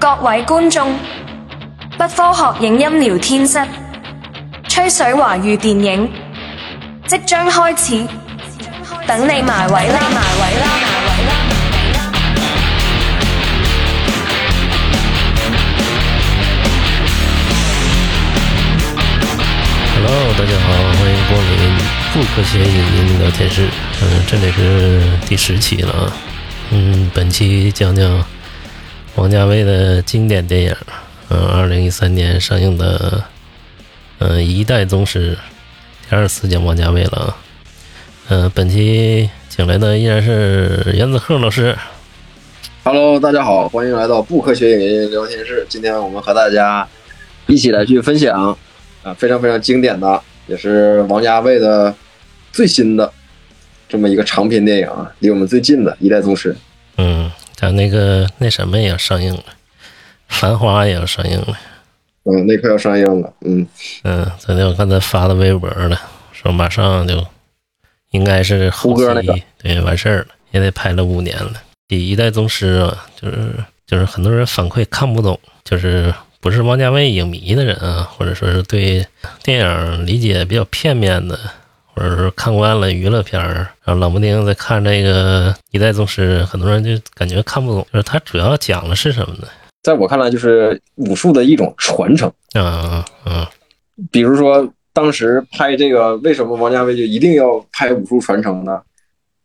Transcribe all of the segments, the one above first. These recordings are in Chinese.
各位觀眾，不科學影音聊天室，吹水華語電影即將開始，等你埋位啦，埋位啦，埋位啦！Hello，大家好，欢迎光临不科学影音聊天室。嗯，这里是第十期了啊。嗯，本期讲讲王家卫的经典电影，嗯，二零一三年上映的，嗯，《一代宗师》。第二次讲王家卫了啊。嗯，本期请来的依然是袁子鹤老师。Hello，大家好，欢迎来到不科学影音聊天室。今天我们和大家一起来去分享啊，非常非常经典的，也是王家卫的最新的这么一个长篇电影啊，离我们最近的《一代宗师》。嗯，咱那个那什么也要上映了，《繁花》也要上映了。嗯，那快要上映了。嗯嗯，昨天我看他发的微博了，说马上就应该是胡歌那个对完事儿了，也得拍了五年了。第一代宗师啊，就是就是很多人反馈看不懂，就是不是王家卫影迷的人啊，或者说是对电影理解比较片面的，或者说看惯了娱乐片儿，然后冷不丁再看这个一代宗师，很多人就感觉看不懂。就是他主要讲的是什么呢？在我看来，就是武术的一种传承。啊啊比如说，当时拍这个，为什么王家卫就一定要拍武术传承呢？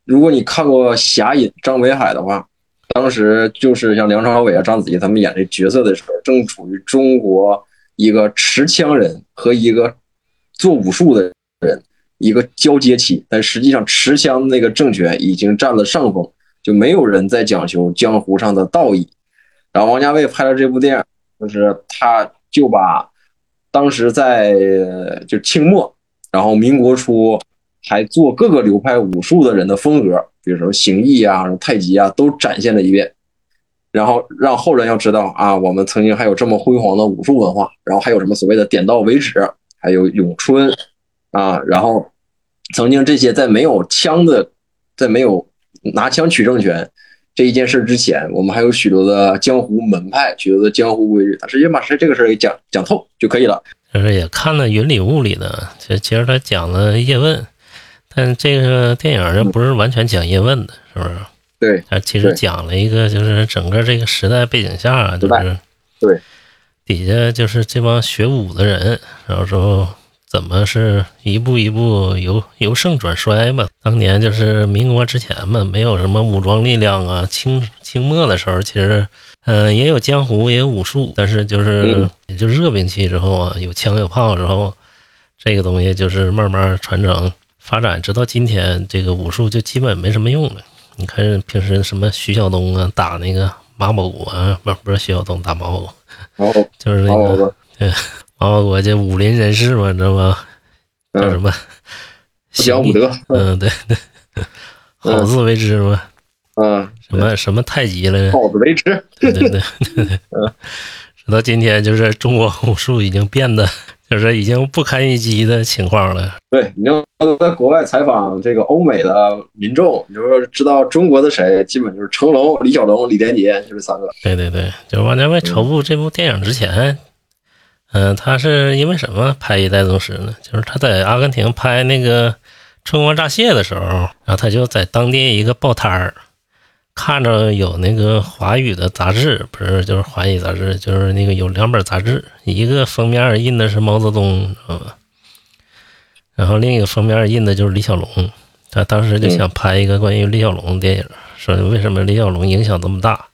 如果你看过《侠隐》张北海的话，当时就是像梁朝伟啊、章子怡他们演这角色的时候，正处于中国一个持枪人和一个做武术的人一个交接期，但实际上持枪那个政权已经占了上风，就没有人在讲求江湖上的道义。然后王家卫拍了这部电影，就是他就把当时在就清末，然后民国初还做各个流派武术的人的风格，比如说形意啊、太极啊，都展现了一遍，然后让后人要知道啊，我们曾经还有这么辉煌的武术文化，然后还有什么所谓的点到为止，还有咏春啊，然后曾经这些在没有枪的，在没有拿枪取政权这一件事之前，我们还有许多的江湖门派，许多的江湖规矩，他直接把这这个事儿给讲讲透就可以了。就是也看了云里雾里的，其实其实他讲了叶问，但这个电影呢不是完全讲叶问的，是不是？对，他其实讲了一个就是整个这个时代背景下，就是对底下就是这帮学武的人，然后说怎么是一步一步由由盛转衰嘛。当年就是民国之前嘛，没有什么武装力量啊，清清末的时候其实。嗯，也有江湖，也有武术，但是就是、嗯也就热兵器之后啊，有枪有炮之后，这个东西就是慢慢传承发展，直到今天，这个武术就基本没什么用了。你看平时什么徐晓东啊，打那个马保国啊，不是不是徐晓东打马保国，就是那个好的，马保国这武林人士嘛，你知道吗？叫什嗯，么？小武德，嗯，对对，好自为之嘛，嗯，什么什么太极来着？好自为之。对对对对对，直到今天，就是中国武术已经变得就是已经不堪一击的情况了。对，你要在国外采访这个欧美的民众，你就说知道中国的谁，基本就是成龙、李小龙、李连杰，就是三个。对对对，就是王家卫筹部这部电影之前，嗯、他是因为什么拍《一代宗师》呢？就是他在阿根廷拍那个《春光乍泄》的时候，然后他就在当地一个报摊儿看着有那个华语的杂志，不是就是华语杂志，就是那个有两本杂志，一个封面印的是毛泽东，知道吧？然后另一个封面印的就是李小龙。他当时就想拍一个关于李小龙的电影，说为什么李小龙影响这么大。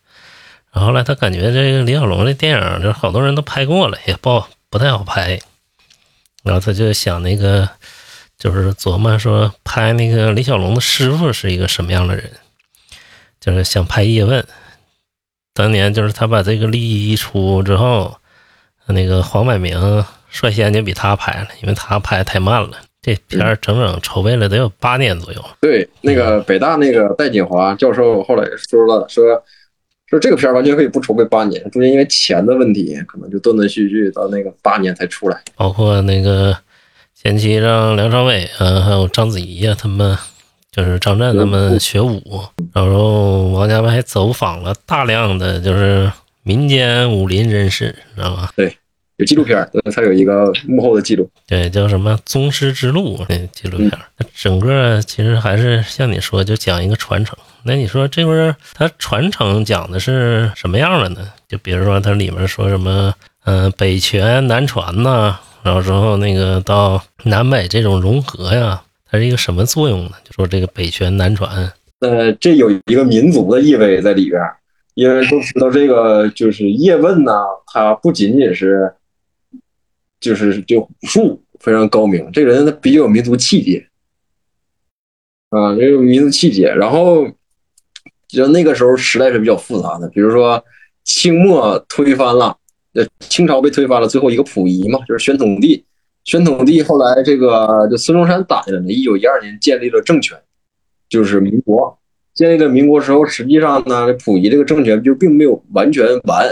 然后后来他感觉这个李小龙的电影，就好多人都拍过了，也不不太好拍。然后他就想那个，就是琢磨说拍那个李小龙的师傅是一个什么样的人，就是想拍叶问。当年就是他把这个利益一出之后，那个黄百鸣率先就比他拍了，因为他拍的太慢了。这片儿整整筹备了得有八年左右。对，那个北大那个戴锦华教授后来说了，说说这个片儿完全可以不筹备八年，中间因为钱的问题，可能就断断续续到那个八年才出来。包括那个前期让梁朝伟啊，还有章子怡啊，他们就是张震他们学武，然后王家卫还走访了大量的就是民间武林人士，知道吗？对？有纪录片儿，它有一个幕后的记录。对，叫什么《宗师之路》那纪录片儿，整个其实还是像你说，就讲一个传承。那你说这会儿它传承讲的是什么样的呢？就比如说它里面说什么，嗯、北拳南传呐，然后之后那个到南北这种融合呀，它是一个什么作用呢？就说这个北拳南传，呃，这有一个民族的意味在里边，因为都知道这个就是叶问呐，他不仅仅是就是就武术非常高明，这人他比较有民族气节，啊，这个民族气节。然后，就那个时候时代是比较复杂的，比如说清末推翻了，呃，清朝被推翻了，最后一个溥仪嘛，就是宣统帝。宣统帝后来这个就孙中山打下来了，一九一二年建立了政权，就是民国。建立了民国之后，实际上呢，这溥仪这个政权就并没有完全完，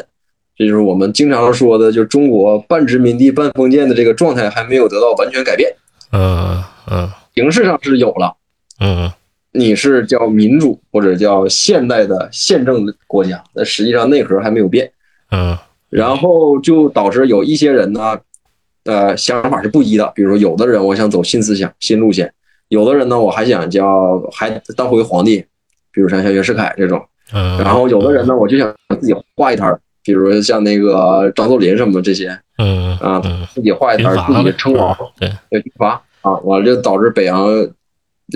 这就是我们经常说的，就中国半殖民地半封建的这个状态还没有得到完全改变。嗯嗯形式上是有了，嗯你是叫民主或者叫现代的宪政国家，但实际上内核还没有变。嗯然后就导致有一些人呢，呃，想法是不一的。比如说，有的人我想走新思想、新路线，有的人呢，我还想叫还当回皇帝，比如像像袁世凯这种。嗯，然后有的人呢，我就想自己画一摊儿，比如像那个张作霖什么的这些嗯啊，嗯，自己画一摊儿，自己称王，对，对军阀啊，完了就导致北洋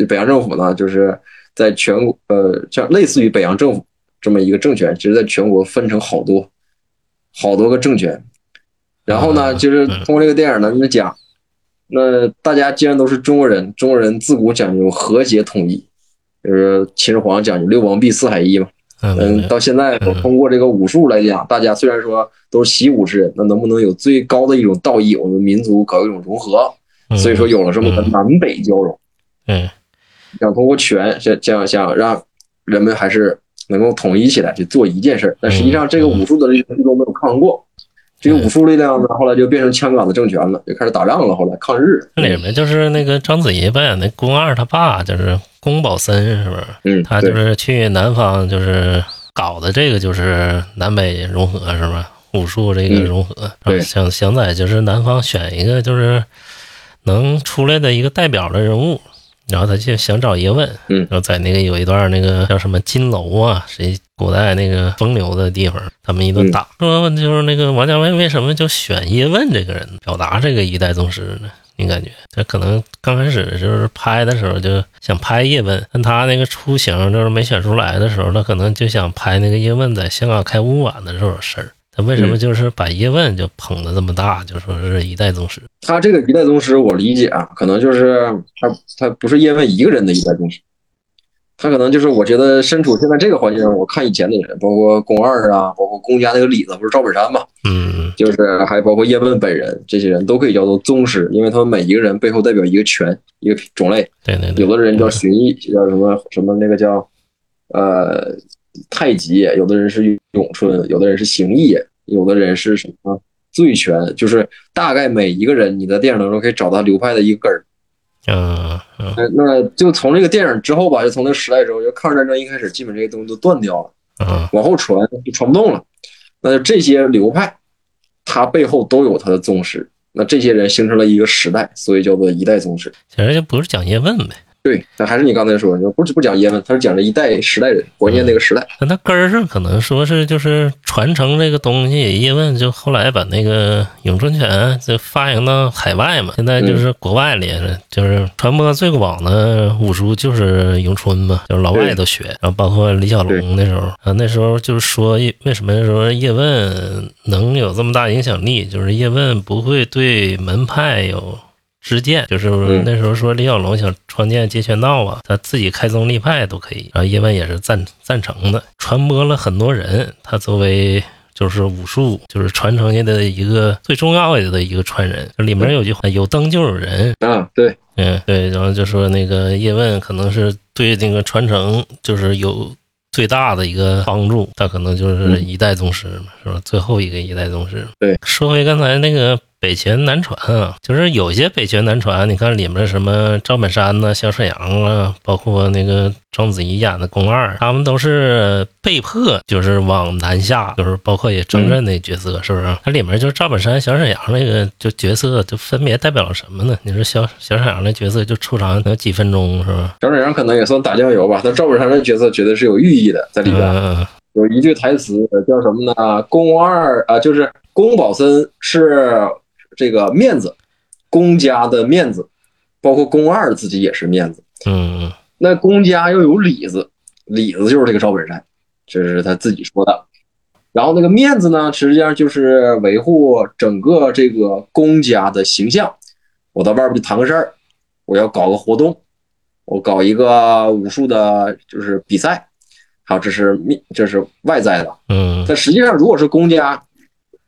北洋政府呢，就是在全国呃，像类似于北洋政府这么一个政权，其实在全国分成好多好多个政权。然后呢，嗯就是通过这个电影呢，就讲，那大家既然都是中国人，中国人自古讲究和谐统一，就是秦始皇讲究六王毕四海一嘛。嗯嗯，到现在通过这个武术来讲，大家虽然说都是习武之人，那能不能有最高的一种道义，我们民族搞一种融合？嗯所以说有了这么个南北交融，对，想通过拳想想想让人们还是能够统一起来去做一件事儿。但实际上这个武术的力量最终没有抗衡过，这个武术力量呢，后来就变成枪杆子政权了，就开始打仗了。后来抗日，这里面就是那个章子怡扮演的宫二他爸，就是宫保森，是不是？嗯，他就，是去南方，就是搞的这个就是南北融合，是吧？武术这个嗯融合，对想想在就是南方选一个就是能出来的一个代表的人物，然后他就想找叶问，嗯然后在那个有一段那个叫什么金楼啊，谁古代那个风流的地方，他们一顿打，说就是那个王家卫为什么就选叶问这个人，表达这个一代宗师呢？你感觉他可能刚开始就是拍的时候就想拍叶问，但他那个雏形就是没选出来的时候，他可能就想拍那个叶问在香港开武馆的这种事儿。他为什么就是把叶问就捧得这么大，就说是一代宗师？他这个一代宗师，我理解啊，可能就是他他不是叶问一个人的一代宗师，他可能就是我觉得身处现在这个环境，我看以前的人，包括宫二啊，包括宫家那个李子不是赵本山嘛，嗯就是还包括叶问本人，这些人都可以叫做宗师，因为他们每一个人背后代表一个拳，一个种类。对对对，有的人叫荀彧，叫什么什么那个叫呃太极，有的人是咏春，有的人是形意，有的人是什么醉拳，就是大概每一个人你在电影当中可以找到流派的一个根儿。嗯嗯那那就从这个电影之后吧，就从那个时代之后，就抗日战争一开始，基本这些东西都断掉了。嗯往后传就传不动了。那就这些流派，它背后都有它的宗师。那这些人形成了一个时代，所以叫做一代宗师。其实就不是讲叶问呗，对，但还是你刚才说的，就不是不讲叶问，他是讲这一代时代人怀念那个时代。那他根儿上可能说是就是传承这个东西，叶问就后来把那个咏春拳就发扬到海外嘛，现在就是国外里就是传播最广的武术就是咏春嘛，就是老外都学，然后包括李小龙那时候啊，那时候就是说叶为什么说叶问能有这么大影响力，就是叶问不会对门派有。支箭就是那时候说李小龙想创建截拳道啊，他自己开宗立派都可以，然后叶问也是赞赞成的，传播了很多人。他作为就是武术就是传承下的一个最重要的一个传人，里面有句话有灯就有人，啊，对，嗯对，然后就说那个叶问可能是对那个传承就是有最大的一个帮助，他可能就是一代宗师嘛，是吧？最后一个一代宗师。对，说回刚才那个北拳南传啊，就是有些北拳南传，你看里面什么赵本山呐、小沈阳啊，包括那个章子怡演的宫二，他们都是被迫就是往南下，就是包括也张震那角色，是不是？它里面就是赵本山、小沈阳那个就角色，就分别代表了什么呢？你说小小沈阳那角色就出场能几分钟，是吧？小沈阳可能也算打酱油吧，但赵本山那角色绝对是有寓意的在里边。嗯有一句台词叫什么呢？宫二啊，就是宫保森是这个面子，公家的面子，包括宫二自己也是面子。嗯那公家又有里子，里子就是这个赵本山，这是他自己说的。然后那个面子呢，实际上就是维护整个这个公家的形象。我到外边去谈个事儿，我要搞个活动，我搞一个武术的，就是比赛。好，这是面，这是外在的。嗯但实际上，如果是公家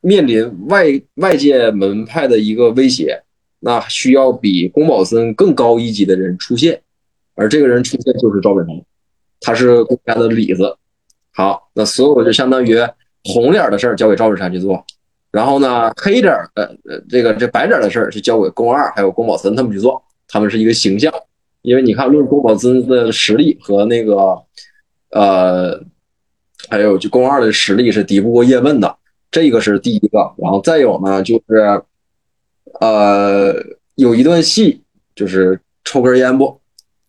面临外外界门派的一个威胁，那需要比宫保森更高一级的人出现，而这个人出现就是赵本山，他是宫家的里子。好，那所有就相当于红脸的事儿交给赵本山去做，然后呢，黑点儿呃呃这个这白点儿的事儿就交给宫二还有宫保森他们去做，他们是一个形象。因为你看，论宫保森的实力和那个呃，还有就宫二的实力是敌不过叶问的，这个是第一个。然后再有呢，就是呃，有一段戏就是抽根烟不，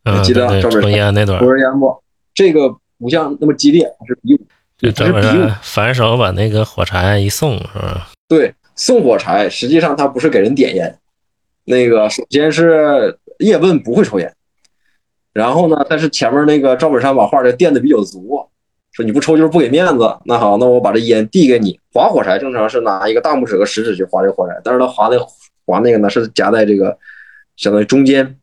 嗯，记得赵本山烟那段抽，根烟不，这个不像那么激烈，它是比武，就它是比武赵本山。反手把那个火柴一送，是吧？对，送火柴，实际上他不是给人点烟，那个首先是叶问不会抽烟，然后呢，但是前面那个赵本山把话就垫的比较足，说你不抽就是不给面子。那好，那我把这烟递给你。划火柴正常是拿一个大拇指和食指去划这个火柴，但是他划那划那个呢是夹在这个相当于中间，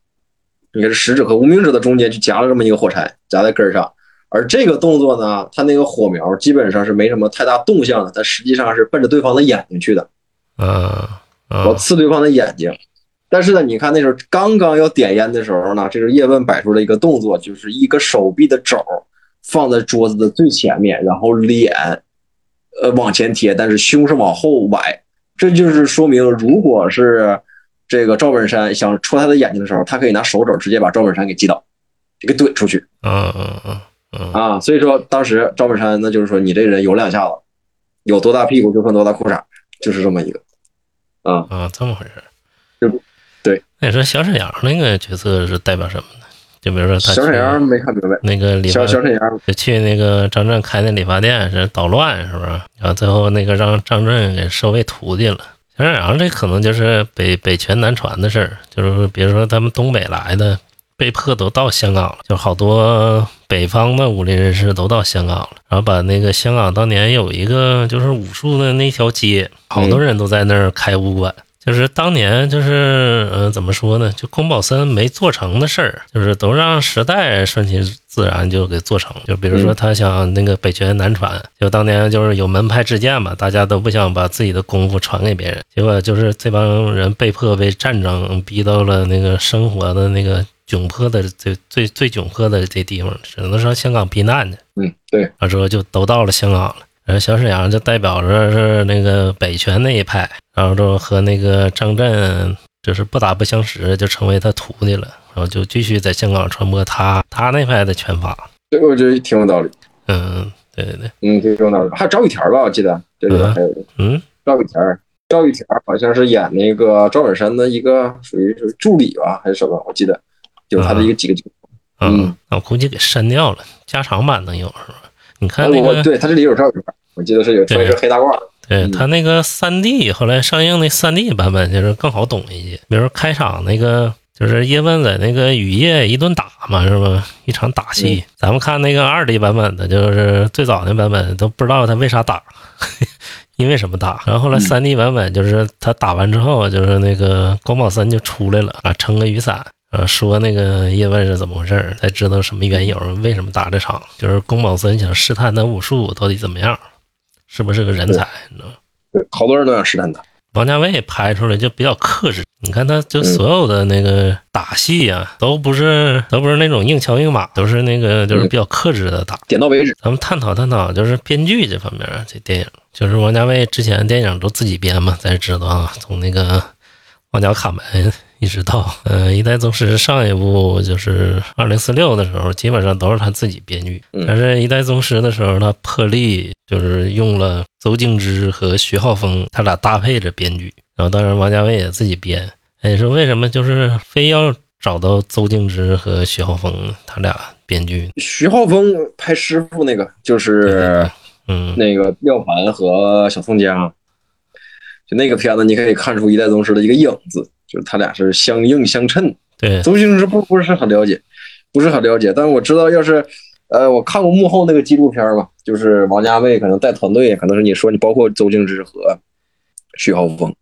应该是食指和无名指的中间去夹了这么一个火柴，夹在根儿上。而这个动作呢，他那个火苗基本上是没什么太大动向的，他实际上是奔着对方的眼睛去的。啊我嗯刺对方的眼睛。但是呢，你看那时候刚刚要点烟的时候呢，这是叶问摆出了一个动作，就是一个手臂的肘放在桌子的最前面，然后脸呃往前贴，但是胸是往后歪。这就是说明，如果是这个赵本山想戳他的眼睛的时候，他可以拿手肘直接把赵本山给击倒，给怼出去嗯嗯嗯嗯啊。所以说，当时赵本山那就是说，你这人有两下子，有多大屁股就穿多大裤衩，就是这么一个啊。啊，这么回事。就对。那你说小沈阳那个角色是代表什么呢？就比如说他小沈阳没看明白。那个理发小小沈阳，就去那个张震开那理发店是捣乱，是不是？然后最后那个让张震给收为徒弟了。小沈阳这可能就是北北拳南传的事儿，就是比如说他们东北来的，被迫都到香港了，就好多北方的武林人士都到香港了，然后把那个香港当年有一个就是武术的那条街，好多人都在那儿开武馆。就是当年就是呃怎么说呢？就宫保森没做成的事儿，就是都让时代顺其自然就给做成。就比如说他想那个北拳南传，就当年就是有门派之见嘛，大家都不想把自己的功夫传给别人，结果就是这帮人被迫被战争逼到了那个生活的那个窘迫的最最最窘迫的这地方，只能上香港避难去。嗯，对，然后之后就都到了香港了。然后小沈阳就代表着是那个北拳那一派，然后就和那个张震就是不打不相识，就成为他徒弟了，然后就继续在香港传播他他那派的拳法。这个我觉得挺有道理。嗯，对对对，嗯，挺有道理。还有赵玉田吧，我记得这里边还有嗯赵玉田，赵玉田好像是演那个赵本山的一个属于是助理吧，还是什么？我记得就是他的一个几个角色。嗯嗯，那我估计给删掉了，加长版能有是吧？你看那个，我对他这里有照片，我记得是有穿一身黑大褂。对嗯他那个三 D 后来上映那三 D 版本就是更好懂一些，比如说开场那个。就是叶问在那个雨夜一顿打嘛，是吧？一场打戏。咱们看那个二 D 版本的，就是最早那版本都不知道他为啥打，因为什么打。然后后来三 D 版本就是他打完之后，就是那个宫保森就出来了啊，撑个雨伞，呃，说那个叶问是怎么回事儿，才知道什么缘由，为什么打这场。就是宫保森想试探他武术到底怎么样，是不是个人才，你知道吗？对，好多人都想试探他。王家卫拍出来就比较克制。你看他就所有的那个打戏啊，都不是都不是那种硬桥硬马，都是那个就是比较克制的打。点到为止。咱们探讨探讨，就是编剧这方面啊，这电影就是王家卫之前电影都自己编嘛，咱知道啊，从那个《旺角卡门》一直到呃《一代宗师》上一部就是《二零四六》的时候，基本上都是他自己编剧。但是《一代宗师》的时候，他破例就是用了邹静之和徐浩峰，他俩搭配着编剧。然后当然王家卫也自己编。哎，说为什么就是非要找到邹静之和徐浩峰他俩编剧？徐浩峰拍师傅那个就是嗯那个廖凡和小宋佳，就那个片子你可以看出一代宗师的一个影子，就是他俩是相映相衬。对，周星驰不不是很了解，不是很了解，但我知道要是呃我看过幕后那个纪录片嘛，就是王家卫可能带团队，可能是你说你包括周星驰和徐浩峰。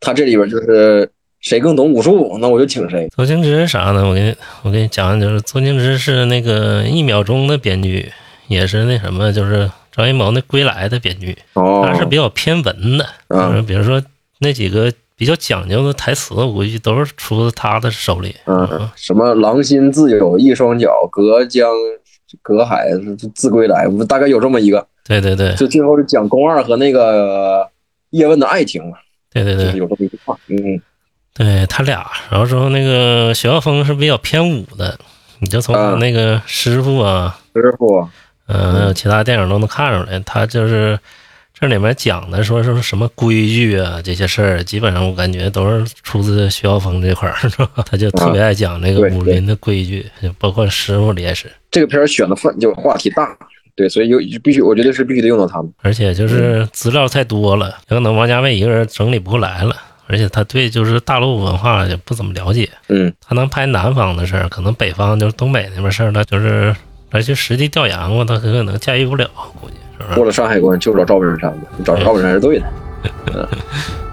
他这里边就是谁更懂武术，那我就请谁。周星驰啥呢？我给你我给你讲，就是周星驰是那个一秒钟的编剧，也是那什么，就是张艺谋那《归来》的编剧，哦，他是比较偏文的，就是比如说那几个比较讲究的台词，我估计都是出自他的手里。嗯，什么狼心自有一双脚，隔江隔海自归来，我大概有这么一个。对对对，就最后是讲宫二和那个叶问的爱情嘛。对对对，有这么一句话，嗯，对他俩，然后之后那个徐浩峰是比较偏武的，你就从那个师傅啊，师傅，嗯，还有其他电影都能看出来，他就是这里面讲的说是什么规矩啊这些事儿，基本上我感觉都是出自徐浩峰这块儿，是吧？他就特别爱讲那个武林的规矩，包括师傅里也是。这个片儿选的范就话题大。对，所以有必须，我觉得是必须得用到他们。而且就是资料太多了，有可能王家卫一个人整理不过来了。而且他对就是大陆文化也不怎么了解。嗯，他能拍南方的事儿，可能北方就是东北那边事儿，他就是来去实地调研过，他可能驾驭不了，估计？过了山海关就找赵本山吧，你找赵本山是对的。嗯。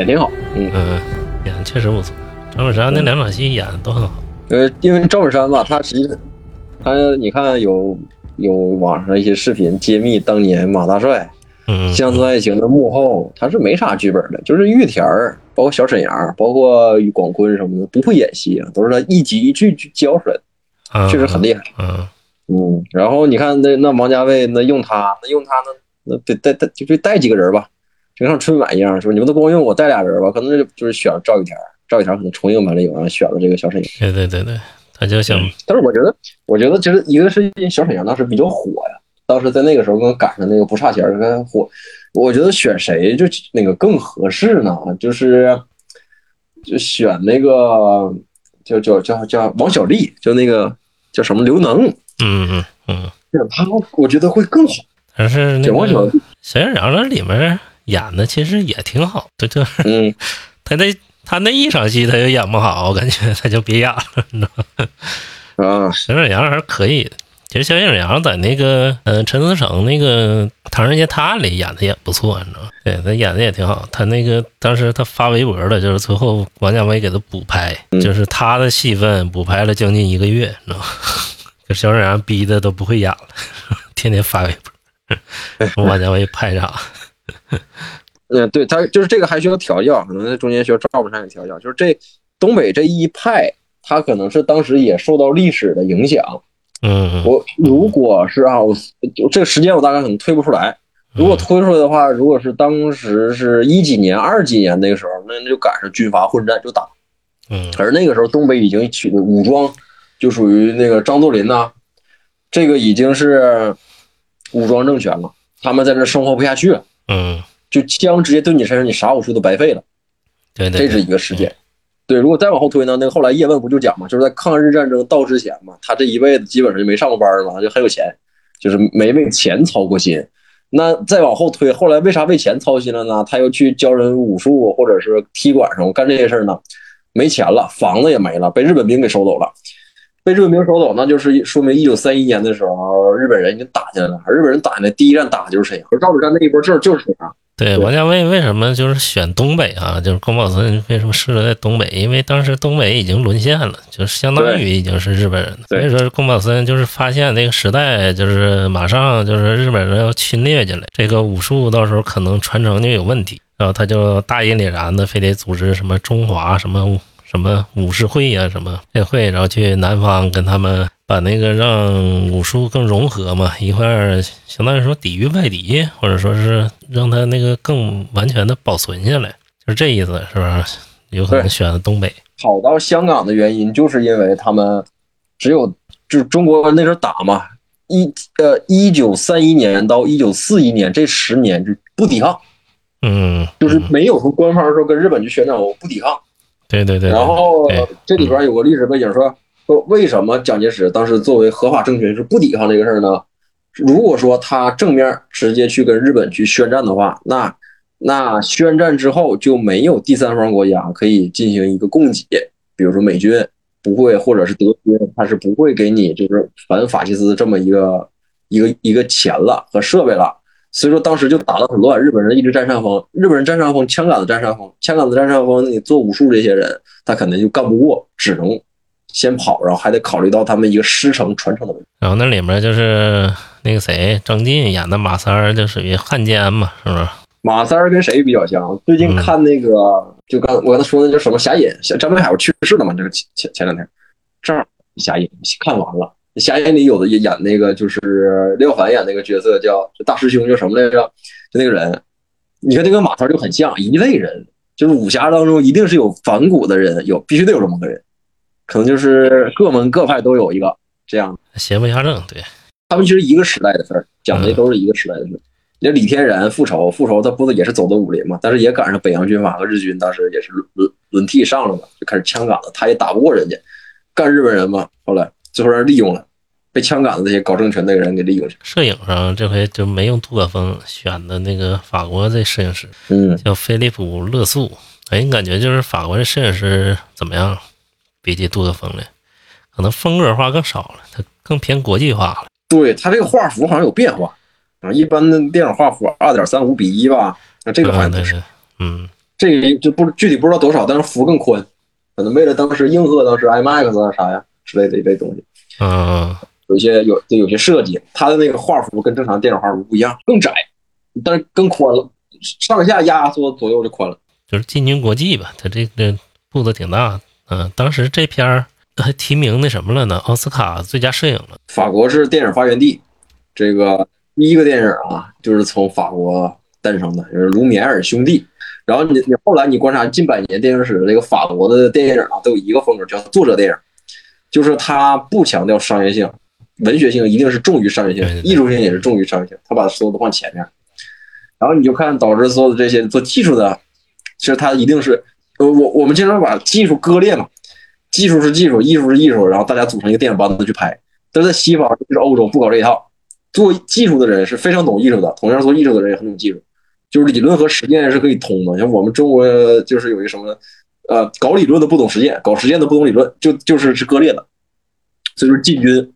演挺好，嗯嗯，演确实不错。赵本山那两场戏演的都很好。呃，因为赵本山吧，他实际他你看有有网上一些视频揭秘当年马大帅嗯《乡村爱情》的幕后，他是没啥剧本的，就是玉田儿，包括小沈阳，包括广坤什么的，不会演戏啊，都是他一集一句教出来的，确实很厉害。嗯嗯，然后你看那那王家卫那用他那用他那那得带带就就带几个人吧。就像春晚一样，是吧？你们都光用我带俩人吧？可能就就是选赵玉田，赵玉田可能重映完了以后，然后选了这个小沈阳。对对对对，他就想。但是我觉得，我觉得其实一个是小沈阳当时比较火呀，当时在那个时候刚赶上那个不差钱儿，跟火。我觉得选谁就那个更合适呢？就是就选那个叫叫叫叫王小利，就那个叫什么刘能。嗯嗯嗯，选他我觉得会更好。但是那个小沈阳那里面。演的其实也挺好，对对，嗯，他那他那一场戏他就演不好，我感觉他就别演了，你知道吗？啊，小沈阳还是可以的，其实小沈阳在那个嗯陈思诚那个《唐人街探案》里演的也不错，你知道吗？对他演的也挺好。他那个当时他发微博了，就是最后王家卫给他补拍，就是他的戏份补拍了将近一个月，你知道吗？给小沈阳逼的都不会演了，天天发微博，王家卫拍啥？嗯，对他就是这个还需要调教，可能在中间需要赵本山给调教。就是这东北这一派，他可能是当时也受到历史的影响。嗯，我如果是啊，我这个时间我大概可能推不出来。如果推出来的话，如果是当时是一几年、二几年那个时候，那就赶上军阀混战就打。嗯，而那个时候东北已经取的武装就属于那个张作霖呐，这个已经是武装政权了。他们在这生活不下去了，嗯，就枪直接对你身上，你啥武术都白费了。对对，这是一个事件。对，如果再往后推呢，那个后来叶问不就讲嘛，就是在抗日战争到之前嘛，他这一辈子基本上就没上过班嘛，就很有钱，就是没为钱操过心。那再往后推，后来为啥为钱操心了呢？他又去教人武术或者是踢馆上干这些事儿呢？没钱了，房子也没了，被日本兵给收走了。被日本兵收走，那就是说明一九三一年的时候，日本人已经打进来了。而日本人打下来第一站打的就是沈阳，而赵本山那一波阵儿就是沈阳。对，对王家卫为什么就是选东北啊？就是宫保森为什么适合在东北？因为当时东北已经沦陷了，就是相当于已经是日本人了。所以说宫保森就是发现那个时代就是马上就是日本人要侵略进来，这个武术到时候可能传承就有问题，然后他就大义凛然的非得组织什么中华什么什么武士会呀、什么这会，然后去南方跟他们把那个让武术更融合嘛，一块儿相当于说抵御外敌，或者说是让他那个更完全的保存下来，就是这意思，是不是？有可能选的东北，跑到香港的原因，就是因为他们只有就是中国那时候打嘛，一呃一九三一年到一九四一年这十年就不抵抗，嗯，就是嗯没有从官方说跟日本去宣战我不抵抗。对对对，然后这里边有个历史背景说，说为什么蒋介石当时作为合法政权是不抵抗这个事儿呢？如果说他正面直接去跟日本去宣战的话，那那宣战之后就没有第三方国家可以进行一个供给，比如说美军不会，或者是德军，他是不会给你就是反法西斯这么一个一个一个钱了和设备了。所以说当时就打得很乱，日本人一直占上风，日本人占上风，枪杆子占上风，枪杆子占上风，你做武术这些人他肯定就干不过，只能先跑，然后还得考虑到他们一个师承传承的问题。然后那里面就是那个谁张晋演的马三儿，就属于汉奸嘛，是不是？马三儿跟谁比较像？最近看那个，就刚我刚才说的叫什么侠隐，像张北海不去世了嘛？这个前前前两天，正好侠隐看完了。侠义里有的也演那个，就是廖凡演那个角色叫大师兄叫什么来着？就那个人，你看那个马三就很像一类人，就是武侠当中一定是有反骨的人，有必须得有这么个人，可能就是各门各派都有一个这样。邪不压正，对，他们其实一个时代的事儿，讲的都是一个时代的事儿。你看李天然复仇，复仇他不是也是走的武林嘛？但是也赶上北洋军阀和日军当时也是轮轮轮替上了嘛，就开始枪杆子，他也打不过人家，干日本人嘛。后来最后让人利用了，被枪杆子这些搞政权那个人给利用去。摄影上这回就没用杜可风，选的那个法国的摄影师嗯，叫菲利普·勒素。哎，你感觉就是法国的摄影师怎么样？比起杜可风来，可能风格化更少了，它更偏国际化了。对他这个画幅好像有变化啊，一般的电影画幅二点三五比一吧，那这个好像不是。嗯这个就不具体不知道多少，但是幅更宽，可能为了当时应和当时 IMAX 啊啥呀之类的一类东西。嗯，有一些有对有些设计，它的那个画幅跟正常电影画幅不一样，更窄，但是更宽了，上下压缩左右就宽了。就是进军国际吧，它这个步子挺大的。嗯，当时这片儿还提名那什么了呢？奥斯卡最佳摄影了。法国是电影发源地，这个第一个电影啊，就是从法国诞生的，就是卢米埃尔兄弟。然后你你后来你观察近百年电影史，这个法国的电影啊，都有一个风格叫作者电影，就是他不强调商业性，文学性一定是重于商业性艺术性也是重于商业性，他把所有都放前面。然后你就看导致所有的这些做技术的，其实他一定是，呃，我我们经常把技术割裂嘛，技术是技术，艺术是艺术，然后大家组成一个电影班子去拍。但是在西方，就是欧洲不搞这一套，做技术的人是非常懂艺术的，同样做艺术的人也很懂技术，就是理论和实践是可以通的。像我们中国就是有一个什么，呃，搞理论的不懂实践，搞实践的不懂理论，就就是是割裂的。所以说进军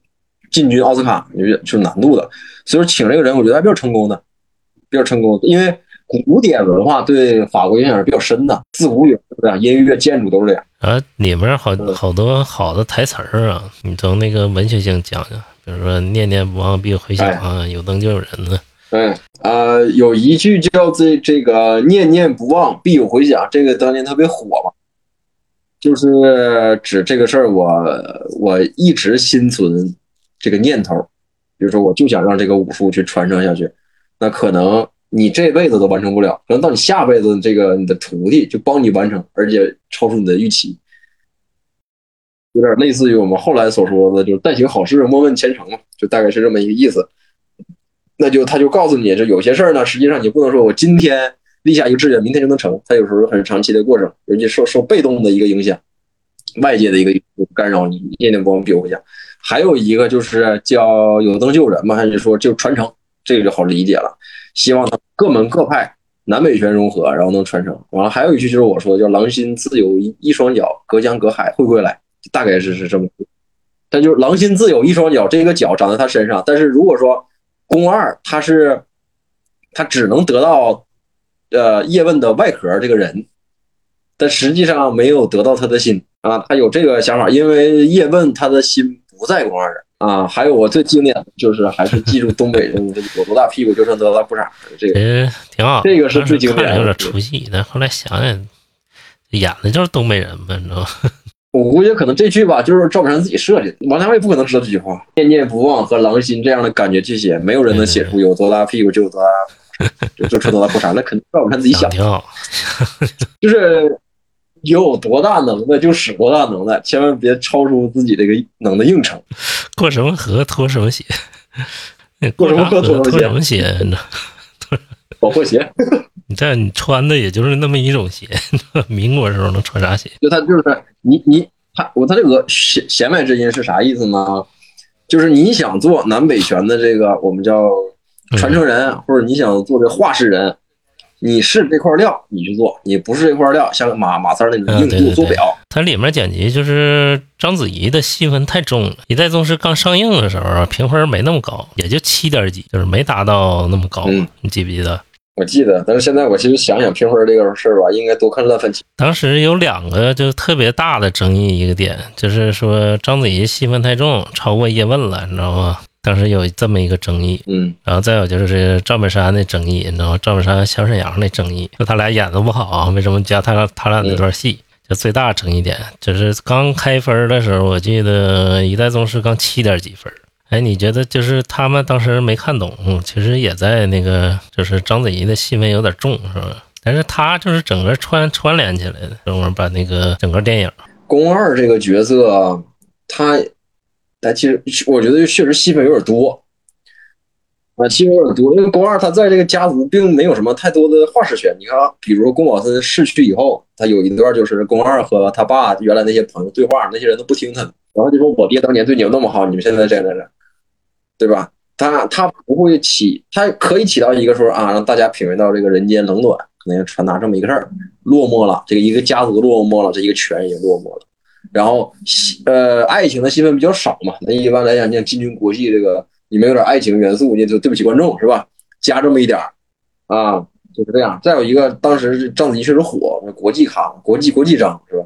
进军奥斯卡有点是难度的。所以说请这个人，我觉得还比较成功的，比较成功的，因为古典文化对法国影响是比较深的，自古以来对吧？音乐、建筑都是这样。啊，里面好嗯好多好的台词儿啊，你从那个文学性讲讲，比如说“念念不忘，必有回响”啊，有灯就有人呢。对，呃，有一句叫这这个“念念不忘，必有回响”，这个当年特别火嘛，就是指这个事儿，我我一直心存这个念头，比如说我就想让这个武术去传承下去，那可能你这辈子都完成不了，可能到你下辈子，这个你的徒弟就帮你完成，而且超出你的预期，有点类似于我们后来所说的，就是“但行好事，莫问前程”嘛，就大概是这么一个意思。那就他就告诉你，这有些事儿呢，实际上你不能说我今天立下一个志愿，明天就能成，他有时候很长期的过程，人家受受被动的一个影响，外界的一个干扰，你念念不忘必有回响。还有一个就是叫有灯救人嘛，还是说就传承，这个就好理解了。希望各门各派南北拳融合，然后能传承。完了，还有一句就是我说，叫“狼心自有一双脚，隔江隔海会归来”，大概是是这么。但就是“狼心自有一双脚”，这个脚长在他身上。但是如果说宫二他是他只能得到呃叶问的外壳这个人，但实际上没有得到他的心啊，他有这个想法，因为叶问他的心不在宫二啊。还有我最经典的就是还是记住东北人有多大屁股就剩多大裤衩这个。呃，挺好，这个是最经典的，有点出戏。但后来想想，演的就是东北人嘛，你知道吗？我估计可能这句吧，就是赵本山自己设计的。王家卫不可能知道这句话，“念念不忘”和“狼心”这样的感觉去写，没有人能写出有多大屁股就有多大，就就穿多大裤衩。那肯定赵本山自己想。挺好，就是有多大能耐就使多大能耐，千万别超出自己这个能的硬撑。过什么河脱什么鞋，过什么河 脱什么鞋？保护鞋。你这你穿的也就是那么一种鞋，民国时候能穿啥鞋？就他就是你你他我他这个弦弦外之音是啥意思呢？就是你想做南北拳的这个我们叫传承人，或者你想做这画室人，你是这块料你去做，你不是这块料，像马马三那种硬度做表。它里面剪辑就是章子怡的戏份太重了，《一代宗师》刚上映的时候评分没那么高，也就七点几，就是没达到那么高。你记不记得？我记得，但是现在我其实想想评分这个事儿吧，应该多看烂番茄。当时有两个就特别大的争议，一个点就是说章子怡戏份太重，超过叶问了，你知道吗？当时有这么一个争议。嗯，然后再有就是赵本山的争议，你知道吗？赵本山、小沈阳的争议，就他俩演的不好，为什么加他俩他俩那段戏？就最大争议点就是刚开分的时候，我记得《一代宗师》刚七点几分。哎，你觉得就是他们当时没看懂，其实也在那个，就是章子怡的戏份有点重，是吧？但是他就是整个串串联起来的，等会把那个整个电影。宫二这个角色，他，但其实我觉得确实戏份有点多，啊，戏份有点多。因为宫二他在这个家族并没有什么太多的话事权。你看，比如宫保森逝去以后，他有一段就是宫二和他爸原来那些朋友对话，那些人都不听他，然后就说我爹当年对你们那么好，你们现在这样这。对吧？他他不会起，它可以起到一个说啊，让大家品味到这个人间冷暖，可能要传达这么一个事儿。落寞了，这个一个家族落寞了，这一个权也落寞了。然后，呃，爱情的戏份比较少嘛。那一般来讲，你像进军国际这个你们有点爱情元素，你就对不起观众是吧？加这么一点儿啊，就是这样。再有一个，当时章子怡确实火，国际咖，国际国际章是吧？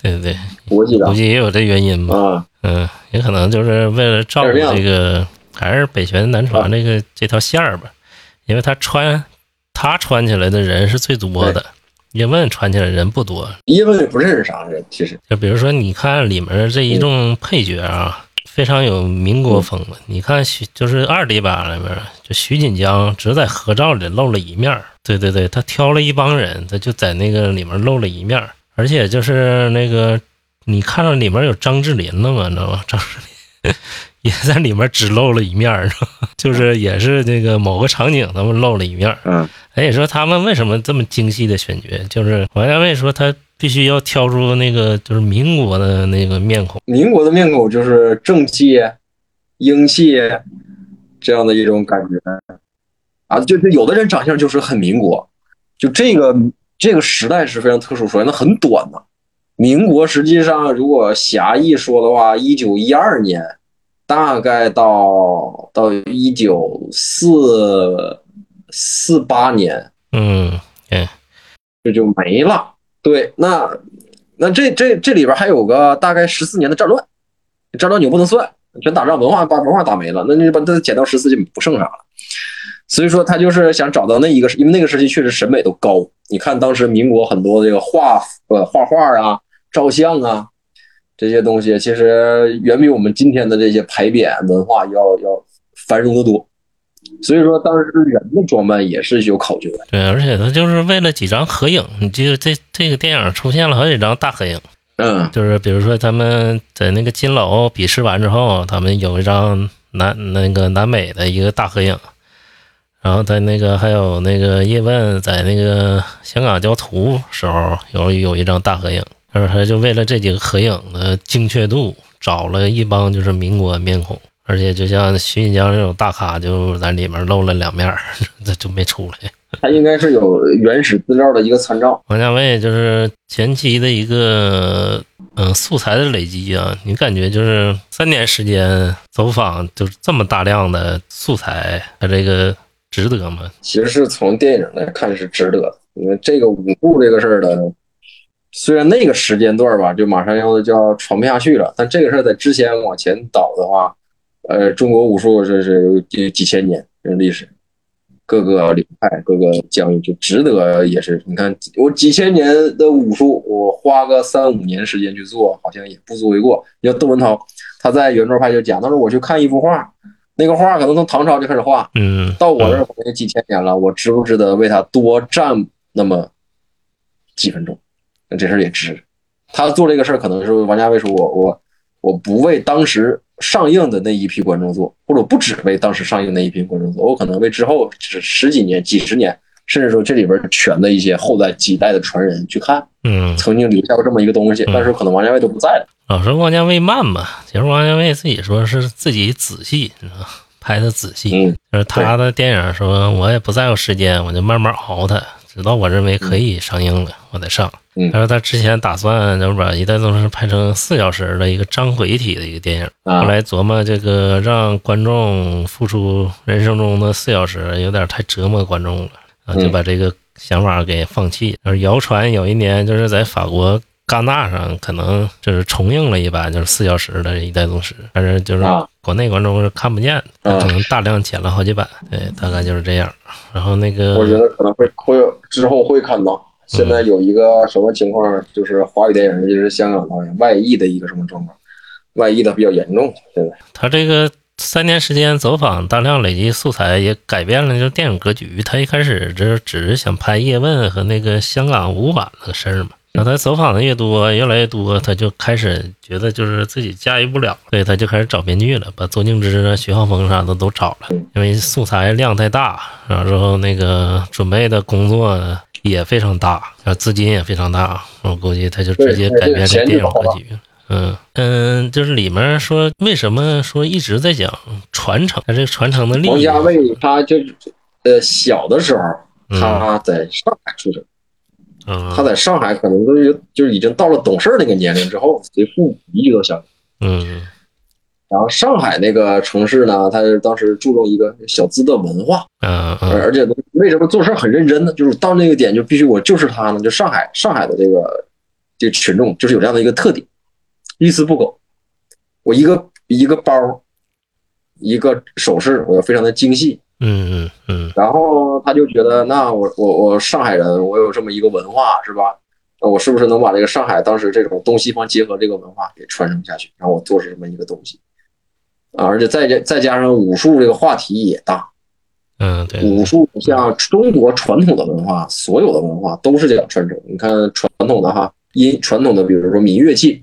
对对对，国际章估计也有这原因吧。啊，嗯，也可能就是为了照顾这个。还是北拳南传这个这条线儿吧，因为他穿他穿起来的人是最多的，叶问穿起来人不多。叶问也不认识啥人，其实就比如说你看里面这一众配角啊，非常有民国风的。你看徐就是二 D 版里面，就徐锦江只在合照里露了一面对对对，他挑了一帮人，他就在那个里面露了一面而且就是那个你看到里面有张智霖了吗？你知道吗？张智霖。也在里面只露了一面 就是也是那个某个场景，他们露了一面嗯，哎，你说他们为什么这么精细的选角？就是王家卫说他必须要挑出那个就是民国的那个面孔，民国的面孔就是正气、英气这样的一种感觉啊。就是有的人长相就是很民国，就这个这个时代是非常特殊，首先它很短的。民国实际上如果狭义说的话，一九一二年。大概到到一九四四八年，嗯，哎，这就没了。对，那那这这这里边还有个大概十四年的战乱，战乱你不能算，全打仗，文化把文化打没了，那你把它减到十四就不剩啥了。所以说他就是想找到那一个，因为那个时期确实审美都高。你看当时民国很多这个画呃画画啊、照相啊。这些东西其实远比我们今天的这些牌匾文化要要繁荣的多，所以说当时人的装扮也是有考究的。对，而且他就是为了几张合影，你记得这这个电影出现了好几张大合影。嗯，就是比如说他们在那个金楼比试完之后，他们有一张南那个南美的一个大合影，然后在那个还有那个叶问在那个香港教徒时候有有一张大合影。他说：“他就为了这几个合影的精确度，找了一帮就是民国面孔，而且就像徐锦江这种大咖，就在里面露了两面，这就没出来。他应该是有原始资料的一个参照。王家卫就是前期的一个嗯素材的累积啊，你感觉就是三年时间走访就是这么大量的素材，他这个值得吗？其实是从电影来看是值得的，因为这个武术这个事儿的，虽然那个时间段吧，就马上要就要传不下去了，但这个事儿在之前往前倒的话，呃，中国武术这是有几几千年的历史，各个流派、各个疆域就值得，也是你看我几千年的武术，我花个三五年时间去做，好像也不足为过。你像窦文涛，他在圆桌派就讲，他说我去看一幅画，那个画可能从唐朝就开始画，嗯，到我这儿可能几千年了，我值不值得为他多站那么几分钟？那这事儿也值。他做这个事儿，可能是王家卫说我我我不为当时上映的那一批观众做，或者不只为当时上映那一批观众做，我可能为之后十十几年、几十年，甚至说这里边全的一些后代几代的传人去看，嗯，曾经留下过这么一个东西，但是可能王家卫都不在了。老说王家卫慢吧，其实王家卫自己说是自己仔细，你知道？拍的仔细，嗯，就是他的电影说，我也不在乎时间，我就慢慢熬它，直到我认为可以上映了，我再上。嗯他说他之前打算就是把《一代宗师》拍成四小时的一个章回体的一个电影，啊后来琢磨这个让观众付出人生中的四小时，有点太折磨观众了，就把这个想法给放弃。而谣传有一年就是在法国戛纳上，可能就是重映了一版就是四小时的《一代宗师》，但是就是啊国内观众是看不见可能大量剪了好几版，对，大概就是这样。然后那个，我觉得可能会会有之后会看到。现在有一个什么情况，就是华语电影，尤其是香港导演外溢的一个什么状况，外溢的比较严重。现在他这个三年时间走访，大量累积素材，也改变了就是电影格局。他一开始这只是想拍叶问和那个香港五版那个事儿嘛。然后他走访的越多，越来越多，他就开始觉得就是自己驾驭不了，所以他就开始找编剧了，把周静之啊、徐浩峰啥的都找了，因为素材量太大，然后那个准备的工作也非常大，然后资金也非常大，我估计他就直接改变这电影格局。嗯嗯，就是里面说为什么说一直在讲传承，他这个传承的利益。王家卫他就是呃小的时候嗯他在上海出生，嗯，他在上海可能都就就是已经到了懂事儿那个年龄之后，随父母移居到香港。嗯然后上海那个城市呢，他当时注重一个小资的文化，嗯嗯而而且为什么做事很认真呢？就是到那个点就必须我就是他呢，就上海上海的这个这个群众就是有这样的一个特点，一丝不苟。我一个一个包，一个首饰，我要非常的精细。嗯嗯嗯然后他就觉得，那我我我上海人，我有这么一个文化，是吧？那我是不是能把这个上海当时这种东西方结合这个文化给传承下去？然后我做出这么一个东西啊，而且再加再加上武术这个话题也大，嗯，对，武术像中国传统的文化，所有的文化都是这样传承。你看传统的哈，音传统的，比如说民乐器，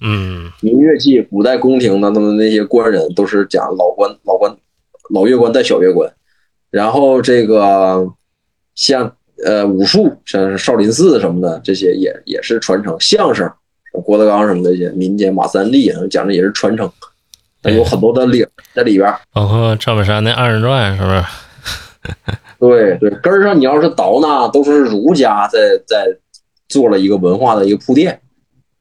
嗯民乐器，古代宫廷的他们那些官人都是讲老官老官老乐官带小乐官，然后这个像呃武术，像是少林寺什么的这些也也是传承，相声郭德纲什么的一些民间马三立讲的也是传承，那有很多的理儿在里边儿。包括赵本山那二人转是不是？对对，根儿上你要是倒呢，都是儒家在在做了一个文化的一个铺垫，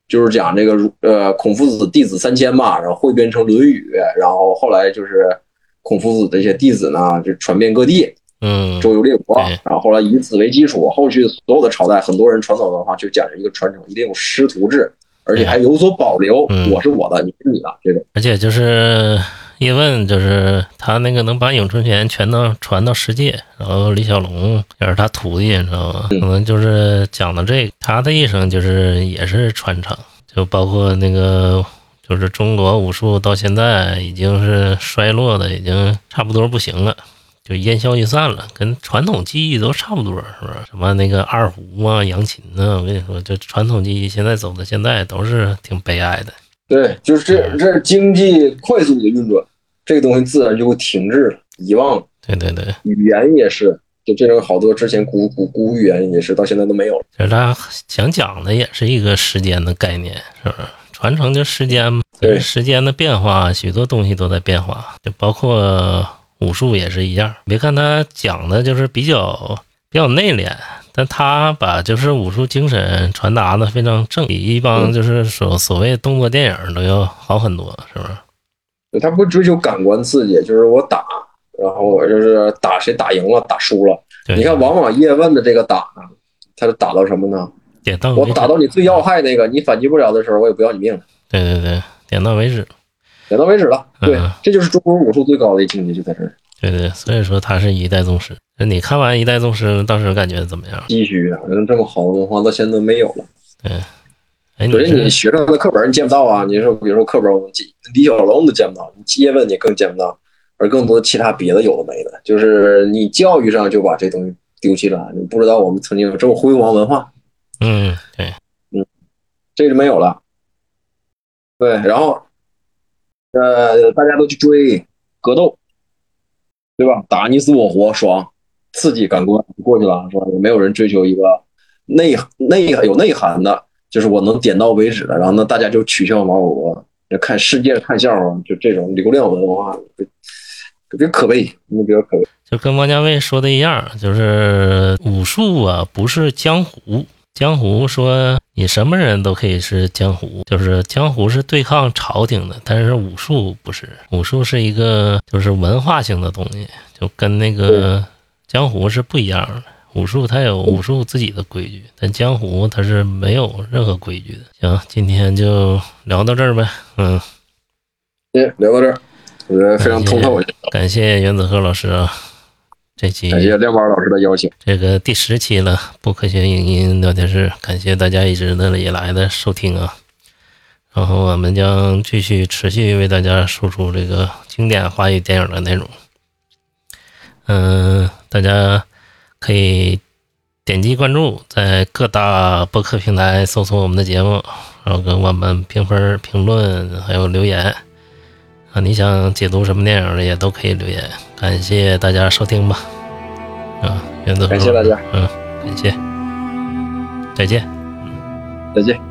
就是讲这个儒呃孔夫子弟子三千嘛，然后汇编成《论语》，然后后来就是孔夫子的一些弟子呢就传遍各地，嗯周游列国，然后后来以此为基础，后续所有的朝代很多人传统文化就讲究一个传承，一定有师徒制，而且还有所保留，嗯我是我的，你是你的这种。而且就是叶问，就是他那个能把咏春拳全都传到世界，然后李小龙也是他徒弟，你知道吗？可能就是讲的这个，他的一生就是也是传承，就包括那个。就是中国武术到现在已经是衰落的，已经差不多不行了，就烟消云散了，跟传统技艺都差不多，是不是？什么那个二胡啊、扬琴啊，我跟你说，这传统技艺现在走到现在都是挺悲哀的。对，就是这这经济快速的运转，这个东西自然就会停滞了，遗忘了。对对对，语言也是，就这种好多之前古古古语言也是到现在都没有了。其实他想讲的也是一个时间的概念，是不是？传承就时间嘛，对时间的变化，许多东西都在变化，就包括武术也是一样。别看他讲的就是比较比较内敛，但他把就是武术精神传达的非常正，比一帮就是所所谓动作电影都要好很多，是不是？对他不追求感官刺激，就是我打，然后我就是打谁打赢了，打输了。对你看，往往叶问的这个打呢，他是打到什么呢？点到我打到你最要害那个，你反击不了的时候，我也不要你命了，对对对，点到为止。点到为止了。对嗯，这就是中国武术最高的境界，就在这儿。对对，所以说他是一代宗师。那你看完一代宗师，当时感觉怎么样？唏嘘啊，人这么好的文化到现在都没有了。哎，你首先，你学生的课本你见不到啊，你说比如说课本，我们记李小龙都见不到，你叶问你更见不到，而更多其他别的有的没的，就是你教育上就把这东西丢弃了，你不知道我们曾经有这么辉煌文化，嗯，对，嗯这就没有了。对，然后呃，大家都去追格斗，对吧？打你死我活，爽，刺激感官过去了，是吧？也没有人追求一个内内有内涵的，就是我能点到为止的。然后呢，大家就取笑毛主国，就看世界看笑话，就这种流量文化，特别可悲，你比较可悲。就跟王家卫说的一样，就是武术啊，不是江湖。江湖说你什么人都可以是江湖，就是江湖是对抗朝廷的，但是武术不是，武术是一个就是文化性的东西，就跟那个江湖是不一样的。武术它有武术自己的规矩，但江湖它是没有任何规矩的。行，今天就聊到这儿呗。嗯，行，聊到这儿，我觉得非常通透。感谢袁子贺老师啊，这期感谢亮宝老师的邀请。这个第十期了，不科学影音聊天室，感谢大家一直的以来的收听啊。然后我们将继续持续为大家输出这个经典华语电影的内容。嗯，大家可以点击关注，在各大播客平台搜索我们的节目，然后跟我们评分、评论还有留言啊。你想解读什么电影的也都可以留言。感谢大家收听吧。啊，原则感谢大家，嗯，感谢，再见。再见。